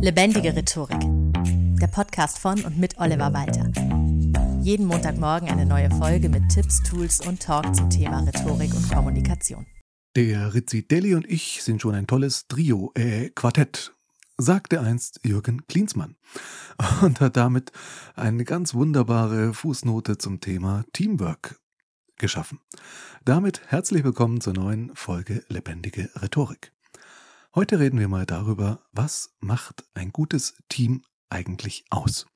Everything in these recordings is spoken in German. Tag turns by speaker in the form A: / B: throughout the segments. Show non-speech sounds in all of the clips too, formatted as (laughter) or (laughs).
A: Lebendige Rhetorik. Der Podcast von und mit Oliver Walter. Jeden Montagmorgen eine neue Folge mit Tipps, Tools und Talk zum Thema Rhetorik und Kommunikation.
B: Der Rizzi Deli und ich sind schon ein tolles Trio, äh, Quartett, sagte einst Jürgen Klinsmann (laughs) und hat damit eine ganz wunderbare Fußnote zum Thema Teamwork geschaffen. Damit herzlich willkommen zur neuen Folge Lebendige Rhetorik. Heute reden wir mal darüber, was macht ein gutes Team eigentlich aus.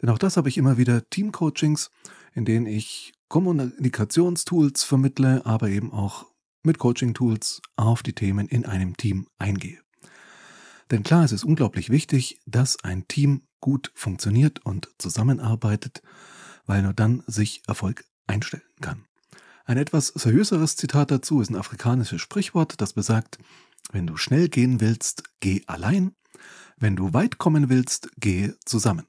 B: Denn auch das habe ich immer wieder Teamcoachings, in denen ich Kommunikationstools vermittle, aber eben auch mit Coaching-Tools auf die Themen in einem Team eingehe. Denn klar, es ist unglaublich wichtig, dass ein Team gut funktioniert und zusammenarbeitet, weil nur dann sich Erfolg einstellen kann. Ein etwas seriöseres Zitat dazu ist ein afrikanisches Sprichwort, das besagt, wenn du schnell gehen willst, geh allein, wenn du weit kommen willst, geh zusammen.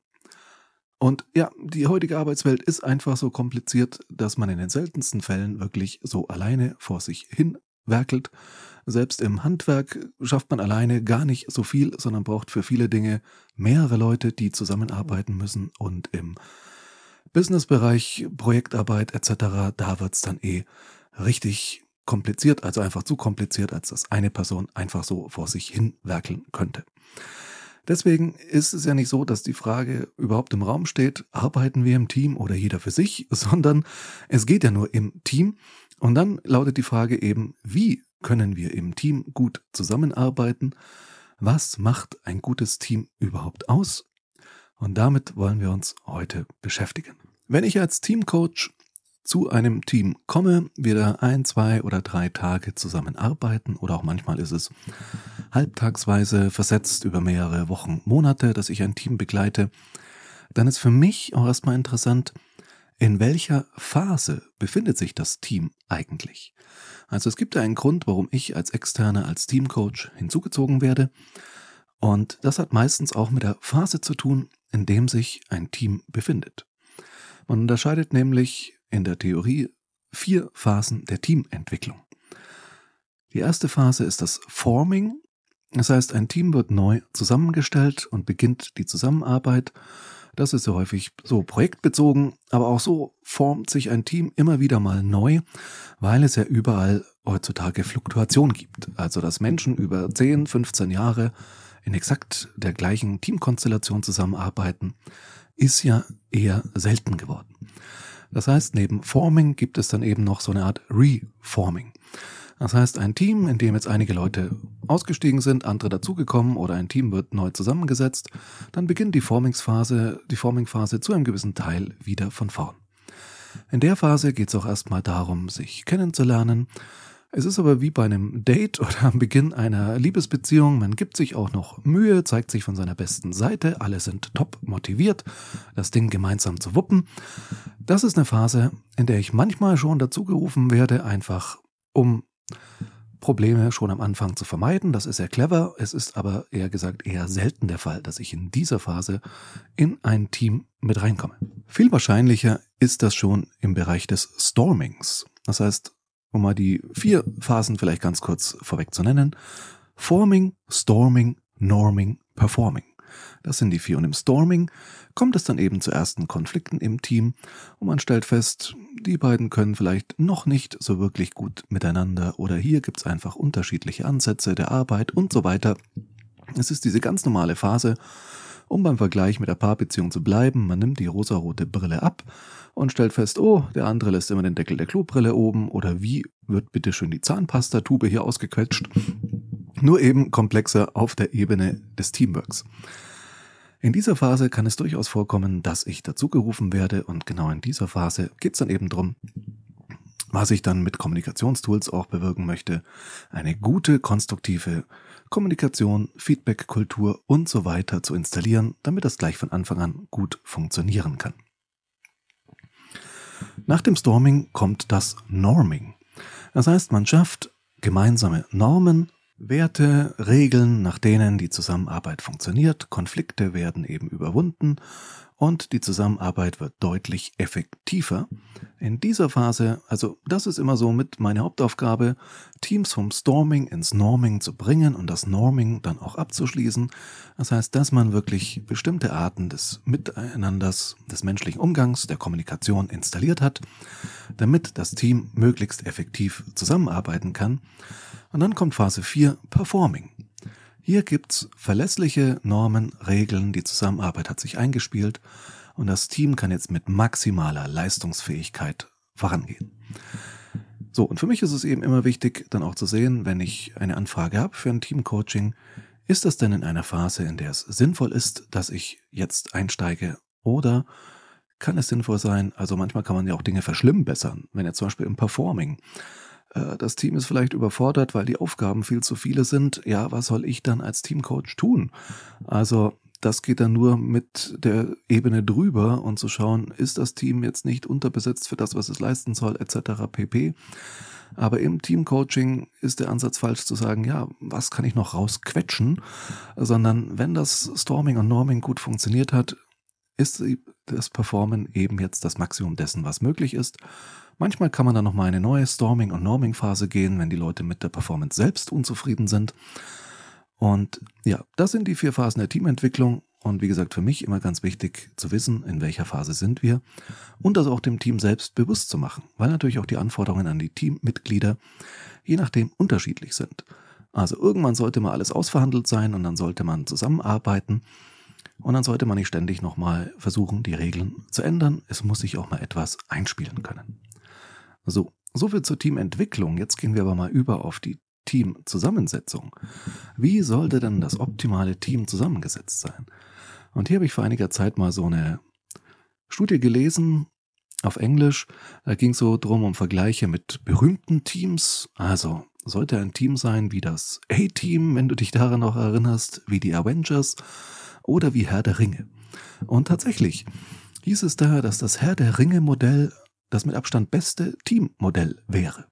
B: Und ja, die heutige Arbeitswelt ist einfach so kompliziert, dass man in den seltensten Fällen wirklich so alleine vor sich hin werkelt. Selbst im Handwerk schafft man alleine gar nicht so viel, sondern braucht für viele Dinge mehrere Leute, die zusammenarbeiten müssen. Und im Businessbereich, Projektarbeit etc., da wird's dann eh richtig kompliziert, also einfach zu kompliziert, als dass eine Person einfach so vor sich hin werkeln könnte. Deswegen ist es ja nicht so, dass die Frage überhaupt im Raum steht, arbeiten wir im Team oder jeder für sich, (laughs) sondern es geht ja nur im Team. Und dann lautet die Frage eben, wie können wir im Team gut zusammenarbeiten? Was macht ein gutes Team überhaupt aus? Und damit wollen wir uns heute beschäftigen. Wenn ich als Teamcoach zu einem Team komme, wir da ein, zwei oder drei Tage zusammenarbeiten oder auch manchmal ist es halbtagsweise versetzt über mehrere Wochen, Monate, dass ich ein Team begleite, dann ist für mich auch erstmal interessant, in welcher Phase befindet sich das Team eigentlich? Also es gibt ja einen Grund, warum ich als Externe, als Teamcoach hinzugezogen werde. Und das hat meistens auch mit der Phase zu tun, in dem sich ein Team befindet. Man unterscheidet nämlich in der Theorie vier Phasen der Teamentwicklung. Die erste Phase ist das Forming. Das heißt, ein Team wird neu zusammengestellt und beginnt die Zusammenarbeit. Das ist ja häufig so projektbezogen, aber auch so formt sich ein Team immer wieder mal neu, weil es ja überall heutzutage Fluktuation gibt. Also, dass Menschen über 10, 15 Jahre in exakt der gleichen Teamkonstellation zusammenarbeiten, ist ja eher selten geworden. Das heißt, neben Forming gibt es dann eben noch so eine Art Reforming. Das heißt, ein Team, in dem jetzt einige Leute ausgestiegen sind, andere dazugekommen oder ein Team wird neu zusammengesetzt, dann beginnt die Formingsphase, die Formingphase zu einem gewissen Teil wieder von vorn. In der Phase geht es auch erstmal darum, sich kennenzulernen, es ist aber wie bei einem Date oder am Beginn einer Liebesbeziehung, man gibt sich auch noch Mühe, zeigt sich von seiner besten Seite, alle sind top motiviert, das Ding gemeinsam zu wuppen. Das ist eine Phase, in der ich manchmal schon dazu gerufen werde, einfach um Probleme schon am Anfang zu vermeiden. Das ist sehr clever. Es ist aber eher gesagt eher selten der Fall, dass ich in dieser Phase in ein Team mit reinkomme. Viel wahrscheinlicher ist das schon im Bereich des Stormings. Das heißt, um mal die vier Phasen vielleicht ganz kurz vorweg zu nennen. Forming, Storming, Norming, Performing. Das sind die vier. Und im Storming kommt es dann eben zu ersten Konflikten im Team und man stellt fest, die beiden können vielleicht noch nicht so wirklich gut miteinander oder hier gibt es einfach unterschiedliche Ansätze der Arbeit und so weiter. Es ist diese ganz normale Phase, um beim Vergleich mit der Paarbeziehung zu bleiben. Man nimmt die rosarote Brille ab und stellt fest, oh, der andere lässt immer den Deckel der Klobrille oben oder wie wird bitte schön die Zahnpastatube hier ausgequetscht. Nur eben komplexer auf der Ebene des Teamworks. In dieser Phase kann es durchaus vorkommen, dass ich dazugerufen werde und genau in dieser Phase geht es dann eben drum, was ich dann mit Kommunikationstools auch bewirken möchte, eine gute, konstruktive Kommunikation, Feedback-Kultur und so weiter zu installieren, damit das gleich von Anfang an gut funktionieren kann. Nach dem Storming kommt das Norming. Das heißt, man schafft gemeinsame Normen, Werte, Regeln, nach denen die Zusammenarbeit funktioniert, Konflikte werden eben überwunden und die Zusammenarbeit wird deutlich effektiver. In dieser Phase, also das ist immer so mit meiner Hauptaufgabe, Teams vom Storming ins Norming zu bringen und das Norming dann auch abzuschließen. Das heißt, dass man wirklich bestimmte Arten des Miteinanders, des menschlichen Umgangs, der Kommunikation installiert hat, damit das Team möglichst effektiv zusammenarbeiten kann. Und dann kommt Phase 4, Performing. Hier gibt's verlässliche Normen, Regeln, die Zusammenarbeit hat sich eingespielt und das Team kann jetzt mit maximaler Leistungsfähigkeit vorangehen. So, und für mich ist es eben immer wichtig, dann auch zu sehen, wenn ich eine Anfrage habe für ein Teamcoaching, ist das denn in einer Phase, in der es sinnvoll ist, dass ich jetzt einsteige oder kann es sinnvoll sein, also manchmal kann man ja auch Dinge verschlimmbessern, wenn jetzt zum Beispiel im Performing das Team ist vielleicht überfordert, weil die Aufgaben viel zu viele sind. Ja, was soll ich dann als Teamcoach tun? Also das geht dann nur mit der Ebene drüber und zu schauen, ist das Team jetzt nicht unterbesetzt für das, was es leisten soll, etc. pp. Aber im Teamcoaching ist der Ansatz falsch zu sagen, ja, was kann ich noch rausquetschen, sondern wenn das Storming und Norming gut funktioniert hat, ist das Performen eben jetzt das Maximum dessen, was möglich ist. Manchmal kann man dann nochmal eine neue Storming- und Norming-Phase gehen, wenn die Leute mit der Performance selbst unzufrieden sind. Und ja, das sind die vier Phasen der Teamentwicklung. Und wie gesagt, für mich immer ganz wichtig zu wissen, in welcher Phase sind wir und das auch dem Team selbst bewusst zu machen, weil natürlich auch die Anforderungen an die Teammitglieder je nachdem unterschiedlich sind. Also irgendwann sollte mal alles ausverhandelt sein und dann sollte man zusammenarbeiten und dann sollte man nicht ständig nochmal versuchen, die Regeln zu ändern. Es muss sich auch mal etwas einspielen können. So, soviel zur Teamentwicklung. Jetzt gehen wir aber mal über auf die Teamzusammensetzung. Wie sollte denn das optimale Team zusammengesetzt sein? Und hier habe ich vor einiger Zeit mal so eine Studie gelesen auf Englisch. Da ging es so drum um Vergleiche mit berühmten Teams. Also sollte ein Team sein wie das A-Team, wenn du dich daran noch erinnerst, wie die Avengers oder wie Herr der Ringe. Und tatsächlich hieß es da, dass das Herr der Ringe Modell das mit Abstand beste Teammodell wäre.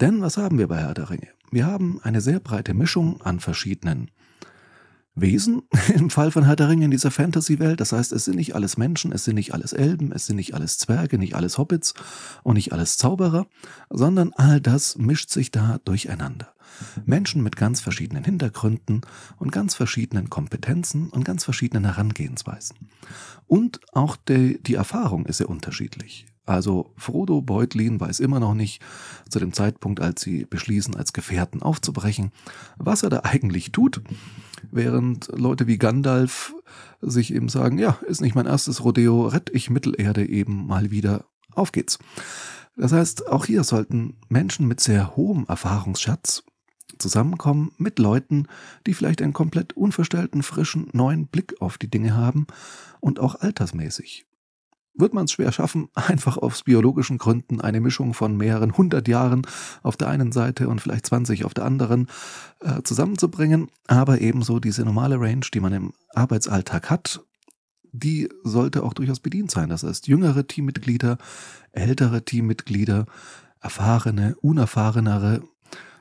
B: Denn was haben wir bei Herr der Ringe? Wir haben eine sehr breite Mischung an verschiedenen Wesen (laughs) im Fall von Herr der Ringe in dieser Fantasy-Welt. Das heißt, es sind nicht alles Menschen, es sind nicht alles Elben, es sind nicht alles Zwerge, nicht alles Hobbits und nicht alles Zauberer, sondern all das mischt sich da durcheinander. Menschen mit ganz verschiedenen Hintergründen und ganz verschiedenen Kompetenzen und ganz verschiedenen Herangehensweisen. Und auch die, die Erfahrung ist sehr unterschiedlich. Also Frodo Beutlin weiß immer noch nicht, zu dem Zeitpunkt, als sie beschließen, als Gefährten aufzubrechen, was er da eigentlich tut, während Leute wie Gandalf sich eben sagen, ja, ist nicht mein erstes Rodeo, rett ich Mittelerde eben mal wieder, auf geht's. Das heißt, auch hier sollten Menschen mit sehr hohem Erfahrungsschatz zusammenkommen mit Leuten, die vielleicht einen komplett unverstellten, frischen, neuen Blick auf die Dinge haben und auch altersmäßig wird man es schwer schaffen, (laughs) einfach aus biologischen Gründen eine Mischung von mehreren hundert Jahren auf der einen Seite und vielleicht 20 auf der anderen äh, zusammenzubringen. Aber ebenso diese normale Range, die man im Arbeitsalltag hat, die sollte auch durchaus bedient sein. Das heißt, jüngere Teammitglieder, ältere Teammitglieder, erfahrene, unerfahrenere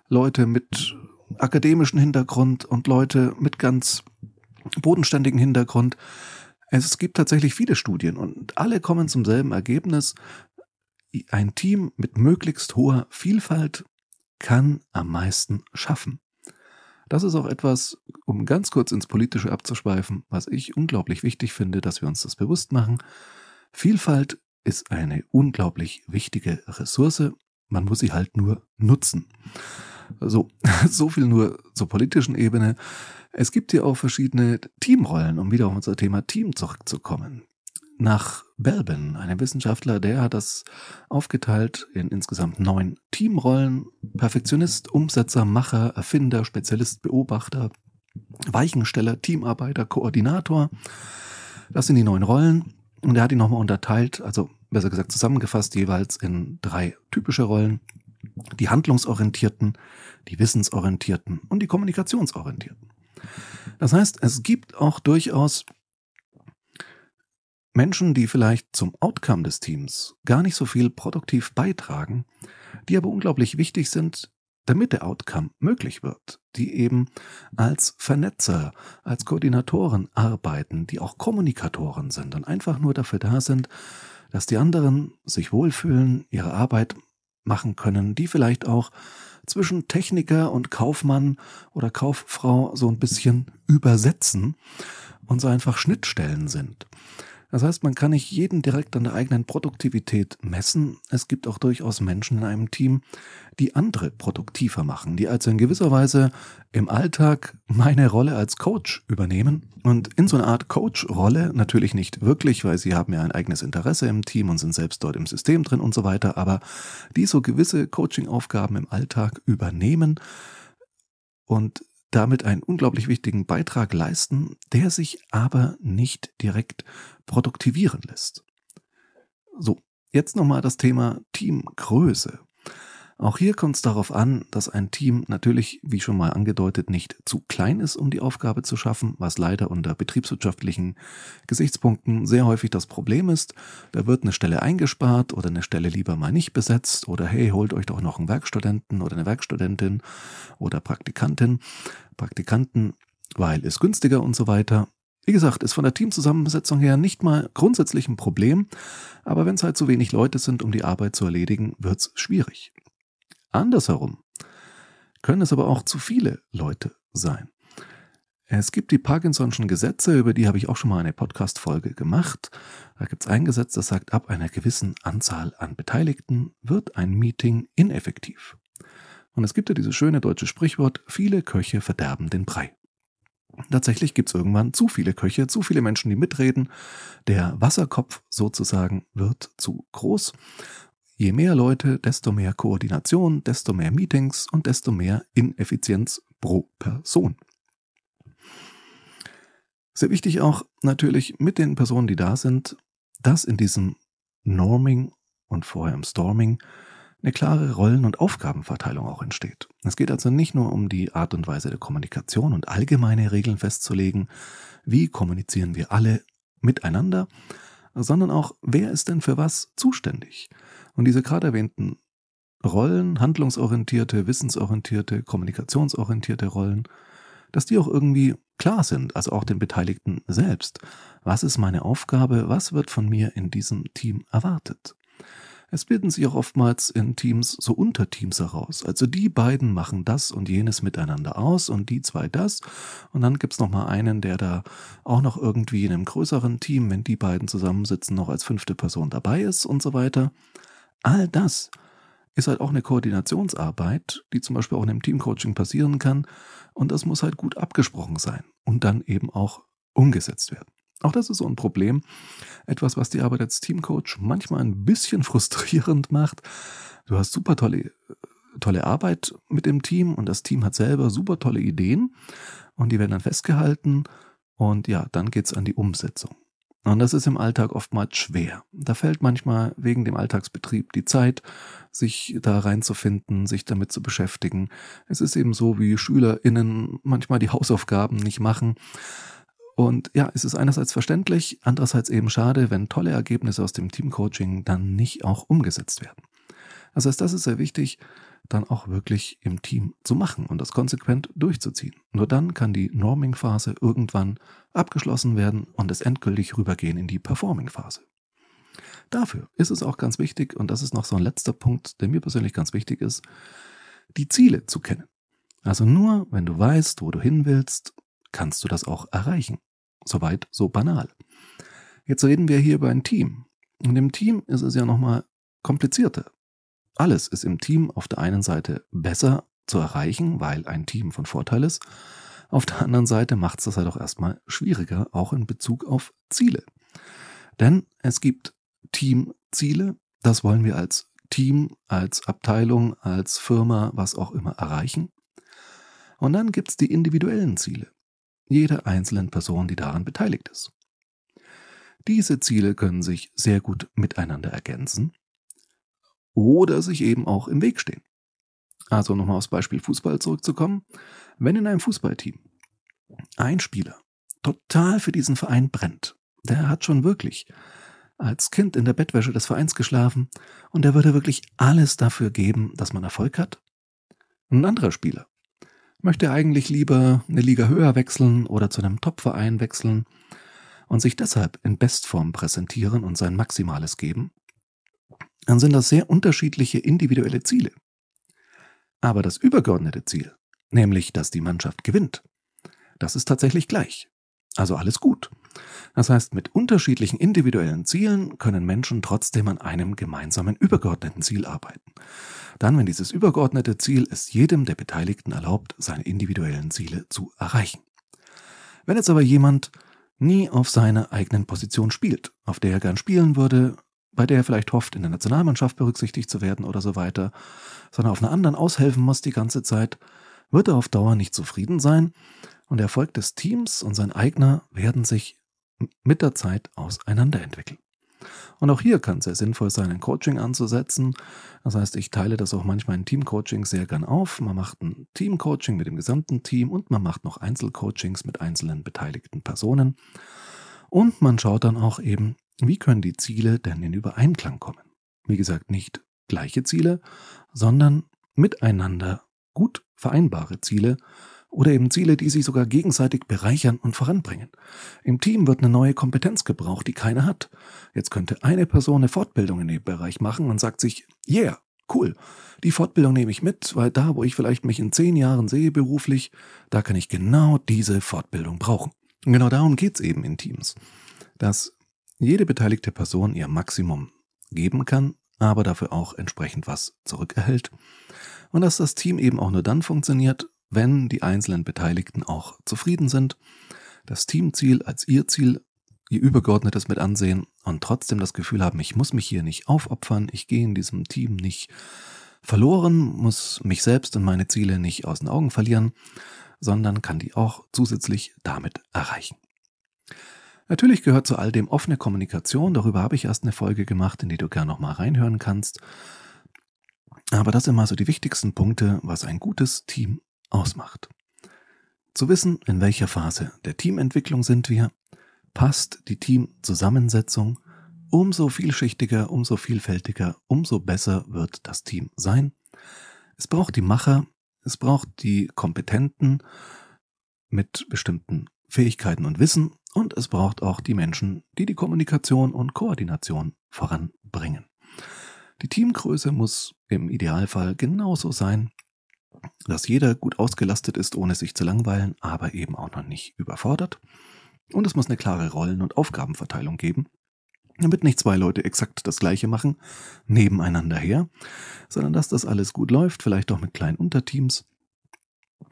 B: Leute mit akademischem Hintergrund und Leute mit ganz bodenständigem Hintergrund es gibt tatsächlich viele Studien und alle kommen zum selben Ergebnis. Ein Team mit möglichst hoher Vielfalt kann am meisten schaffen. Das ist auch etwas, um ganz kurz ins Politische abzuschweifen, was ich unglaublich wichtig finde, dass wir uns das bewusst machen. Vielfalt ist eine unglaublich wichtige Ressource. Man muss sie halt nur nutzen. So, (laughs) so viel nur zur politischen Ebene. Es gibt hier auch verschiedene Teamrollen, um wieder auf unser Thema Team zurückzukommen. Nach Belbin, einem Wissenschaftler, der hat das aufgeteilt in insgesamt neun Teamrollen. Perfektionist, Umsetzer, Macher, Erfinder, Spezialist, Beobachter, Weichensteller, Teamarbeiter, Koordinator. Das sind die neun Rollen. Und er hat die nochmal unterteilt, also besser gesagt zusammengefasst, jeweils in drei typische Rollen. Die handlungsorientierten, die wissensorientierten und die kommunikationsorientierten. Das heißt, es gibt auch durchaus Menschen, die vielleicht zum Outcome des Teams gar nicht so viel produktiv beitragen, die aber unglaublich wichtig sind damit der Outcome möglich wird, die eben als Vernetzer, als Koordinatoren arbeiten, die auch Kommunikatoren sind und einfach nur dafür da sind, dass die anderen sich wohlfühlen, ihre Arbeit machen können, die vielleicht auch zwischen Techniker und Kaufmann oder Kauffrau so ein bisschen übersetzen und so einfach Schnittstellen sind. Das heißt, man kann nicht jeden direkt an der eigenen Produktivität messen. Es gibt auch durchaus Menschen in einem Team, die andere produktiver machen, die also in gewisser Weise im Alltag meine Rolle als Coach übernehmen und in so einer Art Coach-Rolle, natürlich nicht wirklich, weil sie haben ja ein eigenes Interesse im Team und sind selbst dort im System drin und so weiter, aber die so gewisse Coaching-Aufgaben im Alltag übernehmen und damit einen unglaublich wichtigen Beitrag leisten, der sich aber nicht direkt produktivieren lässt. So, jetzt nochmal das Thema Teamgröße. Auch hier kommt es darauf an, dass ein Team natürlich, wie schon mal angedeutet, nicht zu klein ist, um die Aufgabe zu schaffen, was leider unter betriebswirtschaftlichen Gesichtspunkten sehr häufig das Problem ist. Da wird eine Stelle eingespart oder eine Stelle lieber mal nicht besetzt oder hey, holt euch doch noch einen Werkstudenten oder eine Werkstudentin oder Praktikantin, Praktikanten, weil es günstiger und so weiter. Wie gesagt, ist von der Teamzusammensetzung her nicht mal grundsätzlich ein Problem, aber wenn es halt zu wenig Leute sind, um die Arbeit zu erledigen, wird es schwierig. Andersherum können es aber auch zu viele Leute sein. Es gibt die Parkinson'schen Gesetze, über die habe ich auch schon mal eine Podcast-Folge gemacht. Da gibt es ein Gesetz, das sagt, ab einer gewissen Anzahl an Beteiligten wird ein Meeting ineffektiv. Und es gibt ja dieses schöne deutsche Sprichwort, viele Köche verderben den Brei. Tatsächlich gibt es irgendwann zu viele Köche, zu viele Menschen, die mitreden. Der Wasserkopf sozusagen wird zu groß Je mehr Leute, desto mehr Koordination, desto mehr Meetings und desto mehr Ineffizienz pro Person. Sehr wichtig auch natürlich mit den Personen, die da sind, dass in diesem Norming und vorher im Storming eine klare Rollen- und Aufgabenverteilung auch entsteht. Es geht also nicht nur um die Art und Weise der Kommunikation und allgemeine Regeln festzulegen, wie kommunizieren wir alle miteinander, sondern auch, wer ist denn für was zuständig? Und diese gerade erwähnten Rollen, handlungsorientierte, wissensorientierte, kommunikationsorientierte Rollen, dass die auch irgendwie klar sind, also auch den Beteiligten selbst. Was ist meine Aufgabe? Was wird von mir in diesem Team erwartet? Es bilden sich auch oftmals in Teams so Unterteams heraus. Also die beiden machen das und jenes miteinander aus und die zwei das. Und dann gibt's noch mal einen, der da auch noch irgendwie in einem größeren Team, wenn die beiden zusammensitzen, noch als fünfte Person dabei ist und so weiter. All das ist halt auch eine Koordinationsarbeit, die zum Beispiel auch in einem Teamcoaching passieren kann. Und das muss halt gut abgesprochen sein und dann eben auch umgesetzt werden. Auch das ist so ein Problem. Etwas, was die Arbeit als Teamcoach manchmal ein bisschen (laughs) frustrierend macht. Du hast super tolle, tolle Arbeit mit dem Team und das Team hat selber super tolle Ideen und die werden dann festgehalten und ja, dann geht's an die Umsetzung. Und das ist im Alltag oftmals schwer. Da fällt manchmal wegen dem Alltagsbetrieb die Zeit, sich da reinzufinden, sich damit zu beschäftigen. Es ist eben so, wie SchülerInnen manchmal die Hausaufgaben nicht machen. Und ja, es ist einerseits verständlich, andererseits eben schade, wenn tolle Ergebnisse aus dem Teamcoaching dann nicht auch umgesetzt werden. Das heißt, das ist sehr wichtig, dann auch wirklich im Team zu machen und das konsequent durchzuziehen. Nur dann kann die Norming-Phase irgendwann abgeschlossen werden und es endgültig rübergehen in die Performing-Phase. Dafür ist es auch ganz wichtig, und das ist noch so ein letzter Punkt, der mir persönlich ganz wichtig ist, die Ziele zu kennen. Also nur wenn du weißt, wo du hin willst, kannst du das auch erreichen. Soweit, so banal. Jetzt reden wir hier über ein Team. Und im Team ist es ja nochmal komplizierter. Alles ist im Team auf der einen Seite besser zu erreichen, weil ein Team von Vorteil ist. Auf der anderen Seite macht es das halt auch erstmal schwieriger, auch in Bezug auf Ziele. Denn es gibt Teamziele, das wollen wir als Team, als Abteilung, als Firma, was auch immer erreichen. Und dann gibt es die individuellen Ziele, jeder einzelnen Person, die daran beteiligt ist. Diese Ziele können sich sehr gut miteinander ergänzen oder sich eben auch im Weg stehen. Also nochmal aufs Beispiel Fußball zurückzukommen. Wenn in einem Fußballteam ein Spieler total für diesen Verein brennt, der hat schon wirklich als Kind in der Bettwäsche des Vereins geschlafen und der würde wirklich alles dafür geben, dass man Erfolg hat. Ein anderer Spieler möchte eigentlich lieber eine Liga höher wechseln oder zu einem Topverein wechseln und sich deshalb in Bestform präsentieren und sein Maximales geben, dann sind das sehr unterschiedliche individuelle Ziele. Aber das übergeordnete Ziel, nämlich dass die Mannschaft gewinnt, das ist tatsächlich gleich. Also alles gut. Das heißt, mit unterschiedlichen individuellen Zielen können Menschen trotzdem an einem gemeinsamen übergeordneten Ziel arbeiten. Dann, wenn dieses übergeordnete Ziel es jedem der Beteiligten erlaubt, seine individuellen Ziele zu erreichen. Wenn jetzt aber jemand nie auf seiner eigenen Position spielt, auf der er gern spielen würde, bei der er vielleicht hofft, in der Nationalmannschaft berücksichtigt zu werden oder so weiter, sondern auf einer anderen aushelfen muss die ganze Zeit, wird er auf Dauer nicht zufrieden sein und der Erfolg des Teams und sein eigener werden sich mit der Zeit auseinanderentwickeln. Und auch hier kann es sehr sinnvoll sein, ein Coaching anzusetzen. Das heißt, ich teile das auch manchmal in Teamcoaching sehr gern auf. Man macht ein Teamcoaching mit dem gesamten Team und man macht noch Einzelcoachings mit einzelnen beteiligten Personen. Und man schaut dann auch eben, wie können die Ziele denn in Übereinklang kommen. Wie gesagt, nicht gleiche Ziele, sondern miteinander gut vereinbare Ziele oder eben Ziele, die sich sogar gegenseitig bereichern und voranbringen. Im Team wird eine neue Kompetenz gebraucht, die keiner hat. Jetzt könnte eine Person eine Fortbildung in dem Bereich machen und sagt sich, yeah, cool, die Fortbildung nehme ich mit, weil da, wo ich vielleicht mich in zehn Jahren sehe beruflich, da kann ich genau diese Fortbildung brauchen. Und genau darum geht's eben in Teams, dass jede beteiligte Person ihr Maximum geben kann, aber dafür auch entsprechend was zurückerhält. Und dass das Team eben auch nur dann funktioniert, wenn die einzelnen Beteiligten auch zufrieden sind, das Teamziel als ihr Ziel, ihr übergeordnetes mit ansehen und trotzdem das Gefühl haben, ich muss mich hier nicht aufopfern, ich gehe in diesem Team nicht verloren, muss mich selbst und meine Ziele nicht aus den Augen verlieren, sondern kann die auch zusätzlich damit erreichen. Natürlich gehört zu all dem offene Kommunikation, darüber habe ich erst eine Folge gemacht, in die du gerne nochmal reinhören kannst. Aber das sind mal so die wichtigsten Punkte, was ein gutes Team ausmacht. Zu wissen, in welcher Phase der Teamentwicklung sind wir, passt die Teamzusammensetzung, umso vielschichtiger, umso vielfältiger, umso besser wird das Team sein. Es braucht die Macher, es braucht die Kompetenten mit bestimmten Fähigkeiten und Wissen und es braucht auch die Menschen, die die Kommunikation und Koordination voranbringen. Die Teamgröße muss im Idealfall genauso sein dass jeder gut ausgelastet ist, ohne sich zu langweilen, aber eben auch noch nicht überfordert. Und es muss eine klare Rollen- und Aufgabenverteilung geben, damit nicht zwei Leute exakt das gleiche machen, nebeneinander her, sondern dass das alles gut läuft, vielleicht auch mit kleinen Unterteams.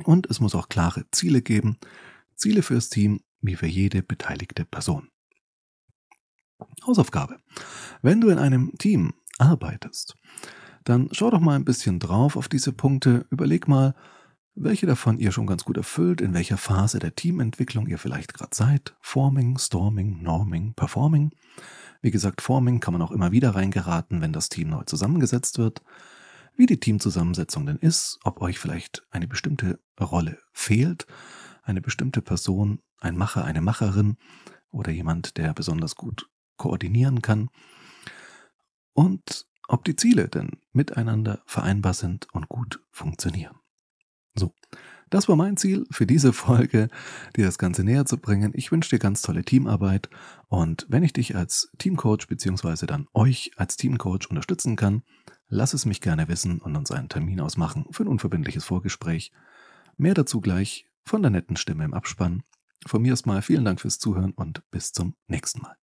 B: Und es muss auch klare Ziele geben, Ziele fürs Team wie für jede beteiligte Person. Hausaufgabe. Wenn du in einem Team arbeitest, dann schau doch mal ein bisschen drauf auf diese Punkte, überleg mal, welche davon ihr schon ganz gut erfüllt, in welcher Phase der Teamentwicklung ihr vielleicht gerade seid. Forming, Storming, Norming, Performing. Wie gesagt, Forming kann man auch immer wieder reingeraten, wenn das Team neu zusammengesetzt wird. Wie die Teamzusammensetzung denn ist, ob euch vielleicht eine bestimmte Rolle fehlt, eine bestimmte Person, ein Macher, eine Macherin oder jemand, der besonders gut koordinieren kann. Und ob die Ziele denn miteinander vereinbar sind und gut funktionieren. So, das war mein Ziel für diese Folge, dir das Ganze näher zu bringen. Ich wünsche dir ganz tolle Teamarbeit und wenn ich dich als Teamcoach beziehungsweise dann euch als Teamcoach unterstützen kann, lass es mich gerne wissen und uns einen Termin ausmachen für ein unverbindliches Vorgespräch. Mehr dazu gleich von der netten Stimme im Abspann. Von mir erstmal vielen Dank fürs Zuhören und bis zum nächsten Mal.